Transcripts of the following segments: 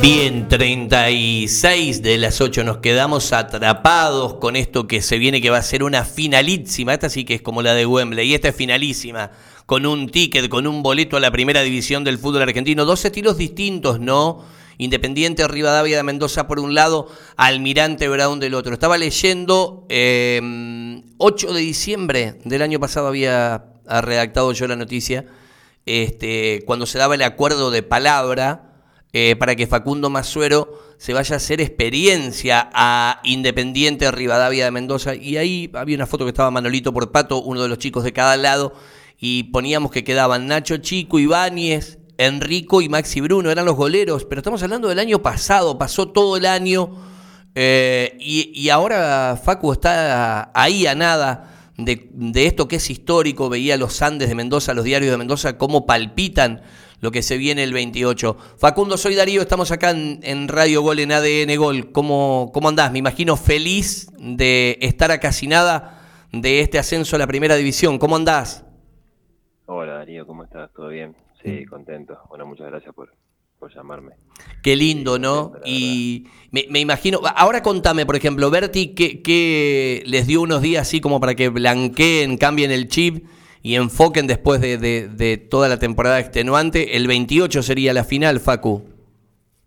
Bien, 36 de las 8 nos quedamos atrapados con esto que se viene que va a ser una finalísima. Esta sí que es como la de Wembley y esta es finalísima con un ticket, con un boleto a la primera división del fútbol argentino. Dos estilos distintos, ¿no? Independiente Rivadavia de Mendoza por un lado, Almirante Brown del otro. Estaba leyendo, 8 em, de diciembre del año pasado había redactado yo la noticia, este, cuando se daba el acuerdo de palabra eh, para que Facundo Masuero se vaya a hacer experiencia a Independiente Rivadavia de Mendoza. Y ahí había una foto que estaba Manolito por Pato, uno de los chicos de cada lado, y poníamos que quedaban Nacho Chico, Ibáñez, Enrico y Maxi Bruno, eran los goleros, pero estamos hablando del año pasado, pasó todo el año, eh, y, ahora Facu está ahí a nada de, de esto que es histórico, veía los Andes de Mendoza, los diarios de Mendoza, cómo palpitan lo que se viene el 28. Facundo, soy Darío, estamos acá en, Radio Gol, en ADN Gol. ¿Cómo, ¿Cómo andás? Me imagino feliz de estar a casi nada de este ascenso a la primera división. ¿Cómo andás? Hola Darío, ¿cómo estás? ¿Todo bien? Sí, contento. Bueno, muchas gracias por, llamarme. Qué lindo, ¿no? y me, imagino, ahora contame, por ejemplo, Berti, ¿qué, les dio unos días así como para que blanqueen, cambien el chip y enfoquen después de, toda la temporada extenuante. El 28 sería la final, Facu.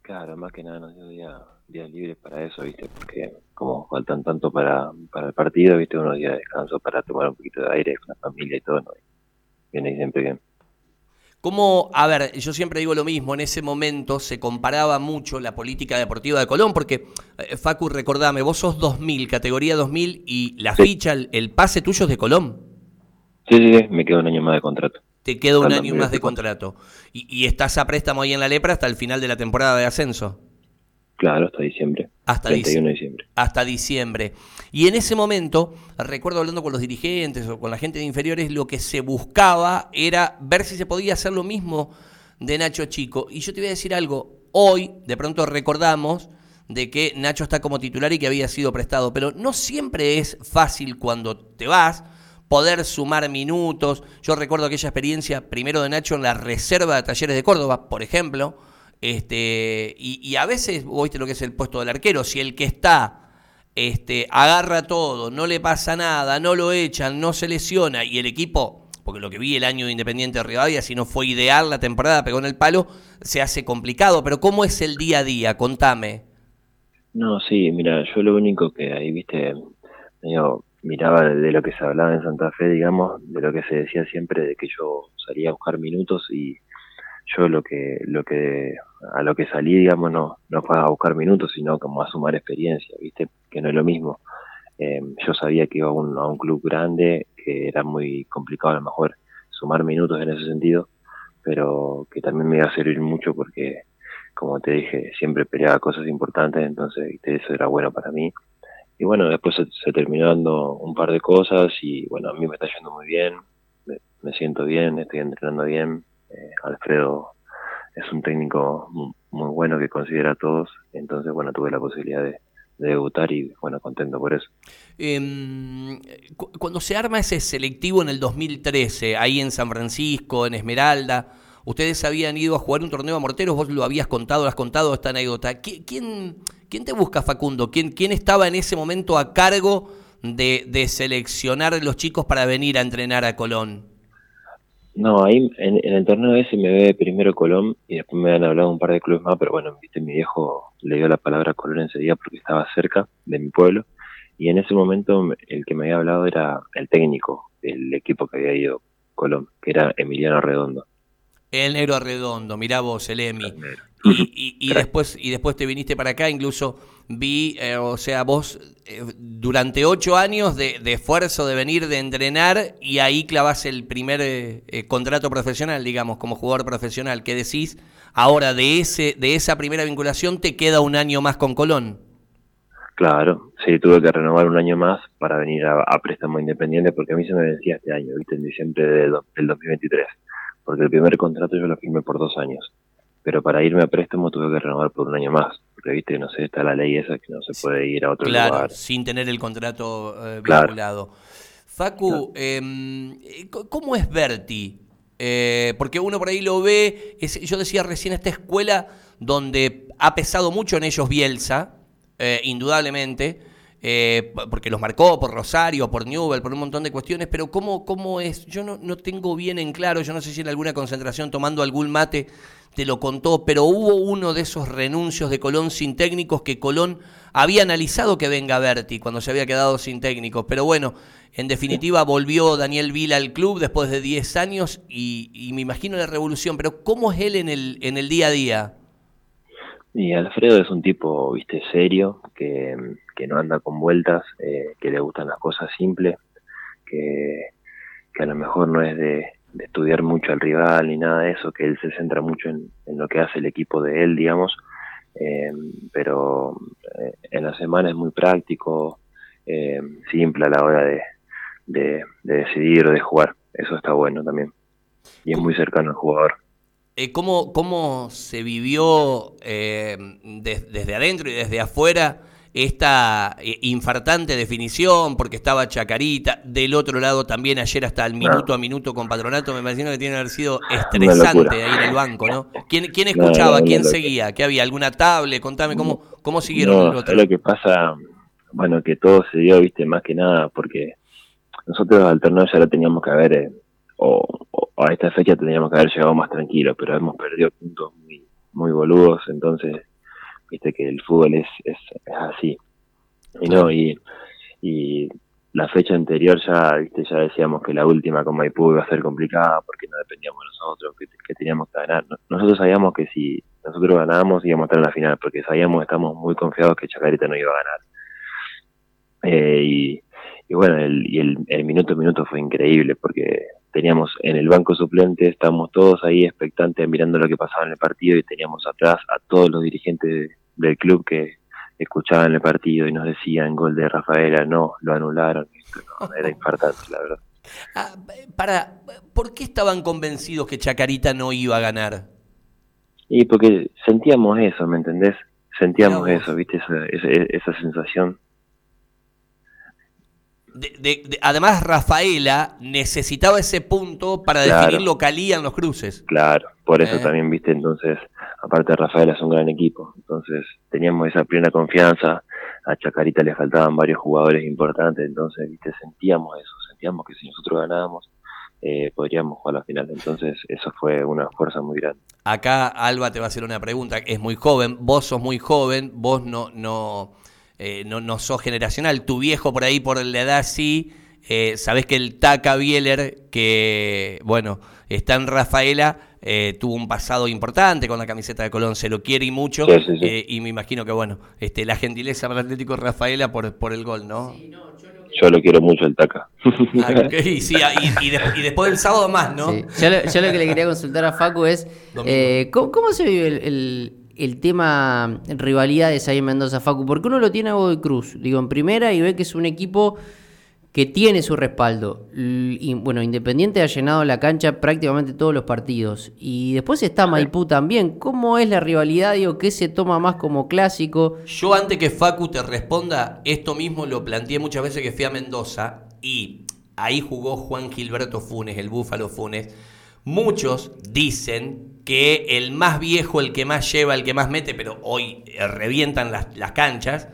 Claro, más que nada nos dio días libres para eso, ¿viste? Porque como faltan tanto para, para el partido, ¿viste? Unos días de descanso para tomar un poquito de aire con la familia y todo, ¿no? Viene siempre bien. ¿Cómo, a ver, yo siempre digo lo mismo, en ese momento se comparaba mucho la política deportiva de Colón, porque, eh, Facu, recordame, vos sos 2000, categoría 2000, y la ficha, el pase tuyo es de Colón. Sí, sí, me queda un año más de contrato. Te queda un año más de contrato. Y, estás a préstamo ahí en la lepra hasta el final de la temporada de ascenso. Claro, hasta diciembre. Hasta diciembre. Hasta diciembre. Y en ese momento, recuerdo hablando con los dirigentes o con la gente de inferiores, lo que se buscaba era ver si se podía hacer lo mismo de Nacho Chico. Y yo te voy a decir algo. Hoy, de pronto recordamos de que Nacho está como titular y que había sido prestado, pero no siempre es fácil cuando te vas poder sumar minutos. Yo recuerdo aquella experiencia primero de Nacho en la reserva de Talleres de Córdoba, por ejemplo. Este, y, a veces, viste lo que es el puesto del arquero, si el que está este, agarra todo, no le pasa nada, no lo echan, no se lesiona y el equipo, porque lo que vi el año de Independiente de Rivadavia, si no fue ideal la temporada, pegó en el palo, se hace complicado. Pero ¿cómo es el día a día? Contame. No, sí, mira, yo lo único que ahí, viste, medio miraba de lo que se hablaba en Santa Fe, digamos, de lo que se decía siempre de que yo salía a buscar minutos y yo lo que lo que a lo que salí, digamos, no no fue a buscar minutos, sino como a sumar experiencia, ¿viste? Que no es lo mismo. Eh, yo sabía que iba a un, a un club grande, que era muy complicado a lo mejor sumar minutos en ese sentido, pero que también me iba a servir mucho porque, como te dije, siempre peleaba cosas importantes, entonces ¿viste? eso era bueno para mí y bueno, después se, terminó dando un par de cosas y bueno, a mí me está yendo muy bien, me, siento bien, estoy entrenando bien. Eh, Alfredo es un técnico muy, bueno que considera a todos, entonces bueno, tuve la posibilidad de, debutar y bueno, contento por eso. Em, cuando se arma ese selectivo en el 2013, ahí en San Francisco, en Esmeralda, ustedes habían ido a jugar un torneo a morteros, vos lo habías contado, lo has contado esta anécdota. ¿Quién, ¿Quién te busca, Facundo? ¿Quién, quién estaba en ese momento a cargo de, de seleccionar los chicos para venir a entrenar a Colón? No, ahí en, el torneo ese me ve primero Colón y después me han hablado un par de clubes más, pero bueno, viste, mi viejo le dio la palabra a Colón enseguida porque estaba cerca de mi pueblo y en ese momento el que me había hablado era el técnico del equipo que había ido Colón, que era Emiliano Redondo. El negro redondo, mirá vos, el Emi. Y, y, después, y después te viniste para acá, incluso vi, eh, o sea, vos eh, durante ocho años de, esfuerzo de venir, de entrenar, y ahí clavas el primer eh, contrato profesional, digamos, como jugador profesional. ¿Qué decís? Ahora, de, ese, de esa primera vinculación, te queda un año más con Colón. Claro, sí, tuve que renovar un año más para venir a, préstamo independiente, porque a mí se me decía este año, viste, en diciembre del 2023 porque el primer contrato yo lo firmé por dos años, pero para irme a préstamo tuve que renovar por un año más, porque viste, no sé, está la ley esa que no se puede ir a otro claro, lugar. sin tener el contrato eh, vinculado. Facu, em, ¿cómo es Berti? Eh, porque uno por ahí lo ve, yo decía recién, esta escuela donde ha pesado mucho en ellos Bielsa, eh, indudablemente, eh, porque los marcó por Rosario, por Newell, por un montón de cuestiones, pero ¿cómo, cómo es? Yo no, no tengo bien en claro, yo no sé si en alguna concentración tomando algún mate te lo contó, pero hubo uno de esos renuncios de Colón sin técnicos que Colón había analizado que venga Berti cuando se había quedado sin técnicos, pero bueno, en definitiva volvió Daniel Vila al club después de 10 años y, y me imagino la revolución, pero ¿cómo es él en el, en el día a día? Y Alfredo es un tipo, viste, serio, que, que no anda con vueltas, eh, que le gustan las cosas simples, que, que a lo mejor no es de, estudiar mucho al rival ni nada de eso, que él se centra mucho en, lo que hace el equipo de él, digamos, eh, pero eh, en la semana es muy práctico, simple a la hora de, de, de decidir o de jugar, eso está bueno también, y es muy cercano al jugador. Eh, ¿cómo, ¿cómo, se vivió eh, desde adentro y desde afuera esta eh, infartante definición? Porque estaba Chacarita, del otro lado también ayer hasta el minuto a minuto con Patronato, me imagino que tiene que haber sido estresante ahí en el banco, ¿no? ¿Quién, quién escuchaba? ¿Quién seguía? ¿Qué había? ¿Alguna tablet? Contame, ¿cómo, cómo siguieron? No, lo que pasa, bueno, que todo se dio, viste, más que nada, porque nosotros al torneo ya lo teníamos que haber o, a esta fecha tendríamos que haber llegado más tranquilos, pero hemos perdido puntos muy, muy boludos, entonces, viste que el fútbol es, es, así. Y no, y, y la fecha anterior ya, viste, ya decíamos que la última con Maipú iba a ser complicada porque no dependíamos de nosotros, que, teníamos que ganar. Nosotros sabíamos que si nosotros ganábamos íbamos a estar en la final, porque sabíamos, estamos muy confiados que Chacarita no iba a ganar. Eh, y, y bueno, el, y el, el minuto a minuto fue increíble porque teníamos en el banco suplente, estábamos todos ahí expectantes mirando lo que pasaba en el partido y teníamos atrás a todos los dirigentes del club que escuchaban el partido y nos decían gol de Rafaela, no, lo anularon, era infartante, la verdad. Ah, para, ¿por qué estaban convencidos que Chacarita no iba a ganar? Y porque sentíamos eso, ¿me entendés? Sentíamos eso, ¿viste? Esa, esa, esa sensación además, Rafaela necesitaba ese punto para definir lo que en los cruces. Claro, por eso eh. también, viste, entonces, aparte Rafaela es un gran equipo, entonces teníamos esa plena confianza, a Chacarita le faltaban varios jugadores importantes, entonces, viste, sentíamos eso, sentíamos que si nosotros ganábamos, eh, podríamos jugar la final. Entonces, eso fue una fuerza muy grande. Acá Alba te va a hacer una pregunta, es muy joven, vos sos muy joven, vos no, no, eh, no, no sos generacional, tu viejo por ahí por la edad sí, eh, sabés que el Taca Bieler, que bueno, está en Rafaela, eh, tuvo un pasado importante con la camiseta de Colón, se lo quiere y mucho, y me imagino que bueno, este, la gentileza para el Atlético Rafaela por, por el gol, ¿no? yo lo quiero mucho el Taca. Ah, sí, y, después del sábado más, ¿no? Yo, lo, que le quería consultar a Facu es, ¿cómo, se vive el el tema rivalidades ahí en Mendoza, Facu? Porque uno lo tiene a Godoy Cruz, digo, en primera y ve que es un equipo que tiene su respaldo. Y, bueno, Independiente ha llenado la cancha prácticamente todos los partidos. Y después está Maipú también. ¿Cómo es la rivalidad? Digo, ¿qué se toma más como clásico? Yo antes que Facu te responda, esto mismo lo planteé muchas veces que fui a Mendoza y ahí jugó Juan Gilberto Funes, el Búfalo Funes. Muchos dicen que el más viejo, el que más lleva, el que más mete, pero hoy revientan las, las canchas,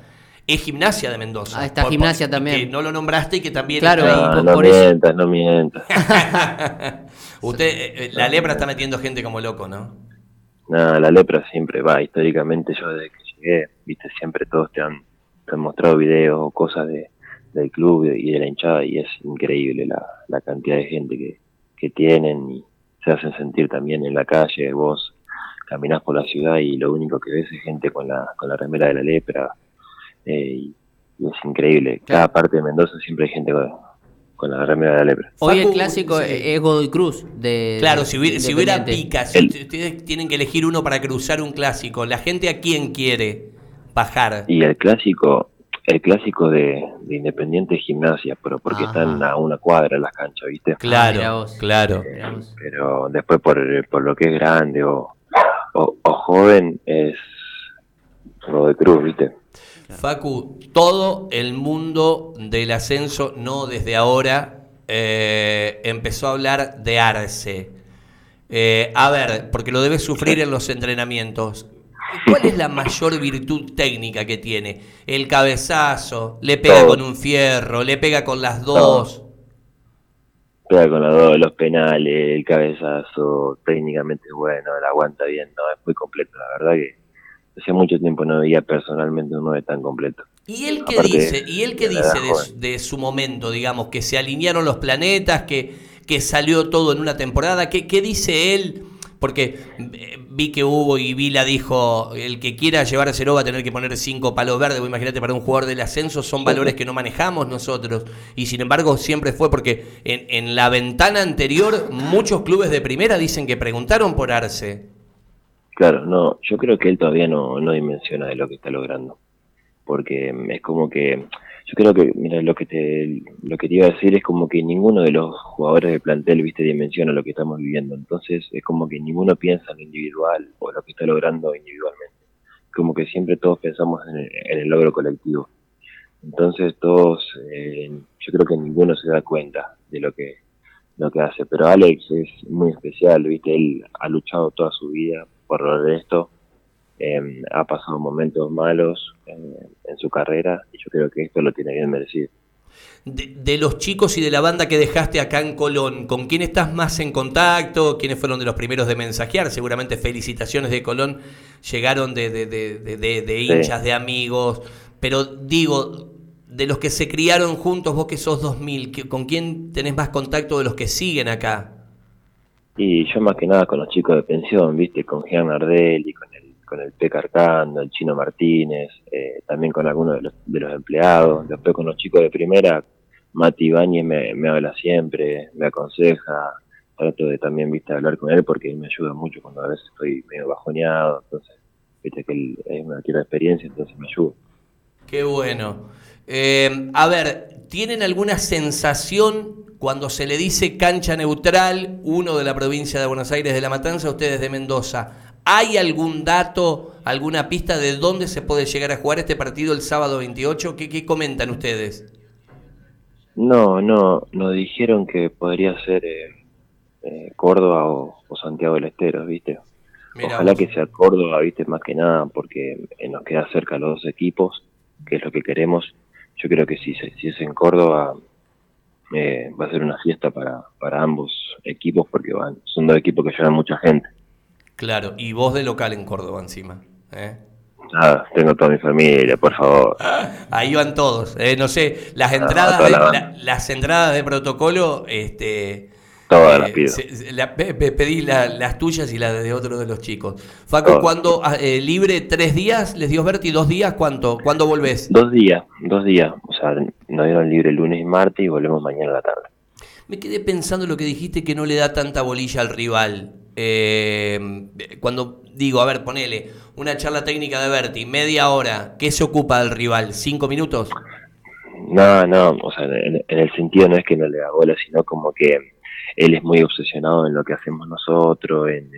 es Gimnasia de Mendoza. Ah, está Gimnasia también. Que no lo nombraste y que también claro, no, no mientas, no mientas. Usted, eh, la lepra está metiendo gente como loco, ¿no? No, la lepra siempre va. Históricamente yo desde que llegué, viste, siempre todos te han, te han mostrado videos o cosas de, del club y de la hinchada y es increíble la, la cantidad de gente que, que tienen y se hacen sentir también en la calle, vos caminás por la ciudad y lo único que ves es gente con la, con la remera de la lepra, eh, y, es increíble. Cada parte de Mendoza siempre hay gente con, la remera de la lepra. Hoy el clásico es Godoy Cruz. De, claro, si hubiera, si hubiera picas, si ustedes tienen que elegir uno para cruzar un clásico, ¿la gente a quién quiere bajar? Y el clásico, el clásico de, Independiente Gimnasia, pero porque están a una cuadra las canchas, ¿viste? Claro, claro. Eh, pero después por, por lo que es grande o, o, joven es lo de Cruz, ¿viste? Facu, todo el mundo del ascenso, no desde ahora, eh, empezó a hablar de Arce. Eh, a ver, porque lo debes sufrir en los entrenamientos. ¿Cuál es la mayor virtud técnica que tiene? El cabezazo, le pega con un fierro, le pega con las dos. Pega con las dos, los penales, el cabezazo, técnicamente bueno, la aguanta bien, no, es muy completo, la verdad que hace mucho tiempo no veía personalmente un 9 tan completo. ¿Y él qué dice? ¿Y él qué dice de, su momento, digamos, que se alinearon los planetas, que, que salió todo en una temporada? ¿Qué, qué dice él? Porque eh, vi que hubo y Vila dijo, el que quiera llevar a cero va a tener que poner cinco palos verdes, imagínate para un jugador del ascenso, son valores que no manejamos nosotros. Y sin embargo siempre fue porque en, en la ventana anterior muchos clubes de primera dicen que preguntaron por Arce. Claro, no, yo creo que él todavía no, no dimensiona de lo que está logrando porque es como que yo creo que mira lo que te lo que te iba a decir es como que ninguno de los jugadores del plantel viste dimensiona lo que estamos viviendo. Entonces es como que ninguno piensa en lo individual o lo que está logrando individualmente. Como que siempre todos pensamos en el, logro colectivo. Entonces todos eh, yo creo que ninguno se da cuenta de lo que lo que hace. Pero Alex es muy especial viste él ha luchado toda su vida por lograr esto Em, ha pasado momentos malos en su carrera y yo creo que esto lo tiene bien merecido. De, los chicos y de la banda que dejaste acá en Colón, ¿con quién estás más en contacto? ¿Quiénes fueron de los primeros de mensajear? Seguramente felicitaciones de Colón llegaron de, de, de hinchas, de amigos, pero digo, de los que se criaron juntos, vos que sos 2000, ¿con quién tenés más contacto de los que siguen acá? Y yo más que nada con los chicos de pensión, viste, con Jean Nardelli, con con el P. Carcando, el Chino Martínez, eh, también con algunos de los, de los empleados, después con los chicos de primera, Mati Ibáñez me, habla siempre, me aconseja, trato de también viste hablar con él porque me ayuda mucho cuando a veces estoy medio bajoneado, entonces viste que él es una tierra de experiencia, entonces me ayuda. Qué bueno. Eh, a ver, ¿tienen alguna sensación cuando se le dice cancha neutral, uno de la provincia de Buenos Aires de La Matanza, ustedes de Mendoza? ¿Hay algún dato, alguna pista de dónde se puede llegar a jugar este partido el sábado 28? ¿Qué, comentan ustedes? No, no, nos dijeron que podría ser eh, eh, Córdoba o, Santiago del Estero, ¿viste? Ojalá que sea Córdoba, ¿viste? Más que nada, porque eh, nos queda cerca los dos equipos, que es lo que queremos. Yo creo que si, si es en Córdoba, va a ser una fiesta para, para ambos equipos, porque van, son dos equipos que llevan mucha gente. Claro, y vos de local en Córdoba encima. ¿eh? Ah, tengo toda mi familia, por favor. Ahí van todos. ¿eh? no sé, las entradas, de, las entradas de protocolo, este, Todas las eh, pido. pedí las tuyas y las de otro de los chicos. Faco, cuando ah, eh, libre tres días, les dio Berti dos días, ¿cuánto? ¿Cuándo volvés? Dos días, dos días. O sea, nos dieron libre lunes y martes y volvemos mañana a la tarde. Me quedé pensando lo que dijiste que no le da tanta bolilla al rival. Eh, cuando digo, a ver, ponele una charla técnica de Berti, media hora, ¿qué se ocupa del rival? ¿Cinco minutos? No, no, o sea, en, el sentido no es que no le da bola, sino como que él es muy obsesionado en lo que hacemos nosotros, en,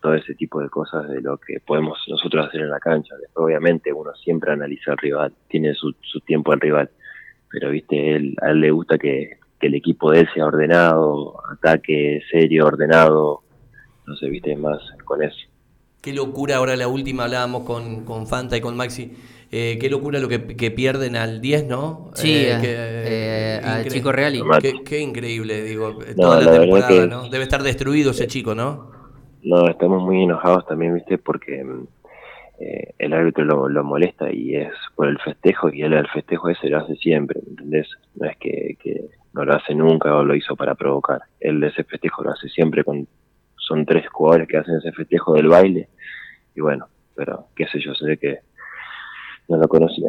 todo ese tipo de cosas de lo que podemos nosotros hacer en la cancha. obviamente, uno siempre analiza al rival, tiene su, su tiempo al rival, pero viste, él, a él le gusta que el equipo de él sea ordenado, ataque serio, ordenado, no sé, viste, más con eso. Qué locura, ahora la última hablábamos con, con Fanta y con Maxi, eh, qué locura lo que, pierden al 10, ¿no? Sí, eh, eh, al chico Reali. Qué, increíble, digo, toda la, temporada, ¿no? Debe estar destruido ese chico, ¿no? No, estamos muy enojados también, viste, porque el árbitro lo, lo, molesta y es por el festejo y él el festejo ese lo hace siempre, ¿entendés? No es que, que no lo hace nunca o lo hizo para provocar. Él ese festejo lo hace siempre con son tres jugadores que hacen ese festejo del baile. Y bueno, pero qué sé yo, sé que no lo conocía.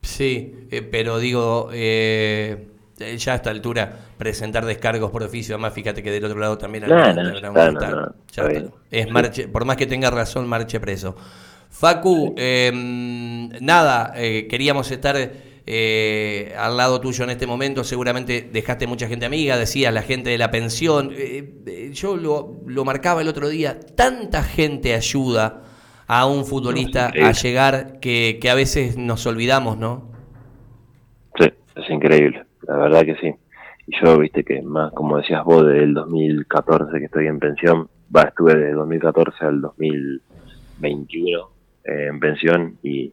Sí, eh, pero digo, eh, ya a esta altura, presentar descargos por oficio, además fíjate que del otro lado también es marche, por más que tenga razón, marche preso. Facu, em, nada, eh, queríamos estar eh, al lado tuyo en este momento. Seguramente dejaste mucha gente amiga, decía la gente de la pensión. Eh, eh, yo lo, marcaba el otro día, tanta gente ayuda a un futbolista a llegar que, a veces nos olvidamos, ¿no? Sí, es increíble, la verdad que sí. y yo, viste que más, como decías vos, desde el 2014 que estoy en pensión, va, estuve de 2014 al 2021 eh, en pensión y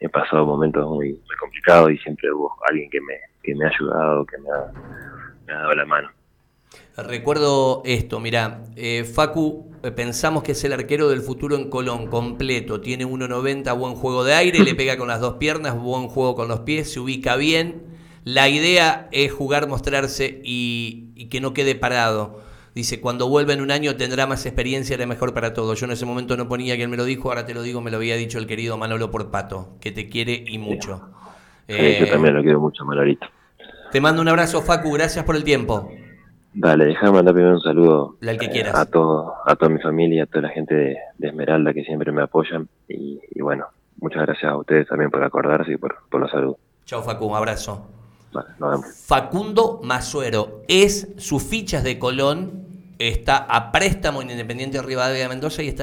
he pasado momentos muy, complicados y siempre hubo alguien que me, ha ayudado, que me ha, dado la mano. Recuerdo esto, mira, eh, Facu, eh, pensamos que es el arquero del futuro en Colón, completo, tiene 1.90, buen juego de aire, le pega con las dos piernas, buen juego con los pies, se ubica bien. La idea es jugar, mostrarse y, que no quede parado. Dice, cuando vuelva en un año tendrá más experiencia, era mejor para todos. Yo en ese momento no ponía que él me lo dijo, ahora te lo digo, me lo había dicho el querido Manolo Porpato, que te quiere y mucho. yo eh, también lo quiero mucho, Manolito. Te mando un abrazo, Facu, gracias por el tiempo. Dale, déjame mandar primero un saludo que quieras. a todo, a toda mi familia, a toda la gente de, Esmeralda que siempre me apoyan y, bueno, muchas gracias a ustedes también por acordarse y por, por la salud. Chao Facu, un abrazo. Facundo Masuero es sus fichas de Colón, está a préstamo en Independiente de Rivadavia de Mendoza y está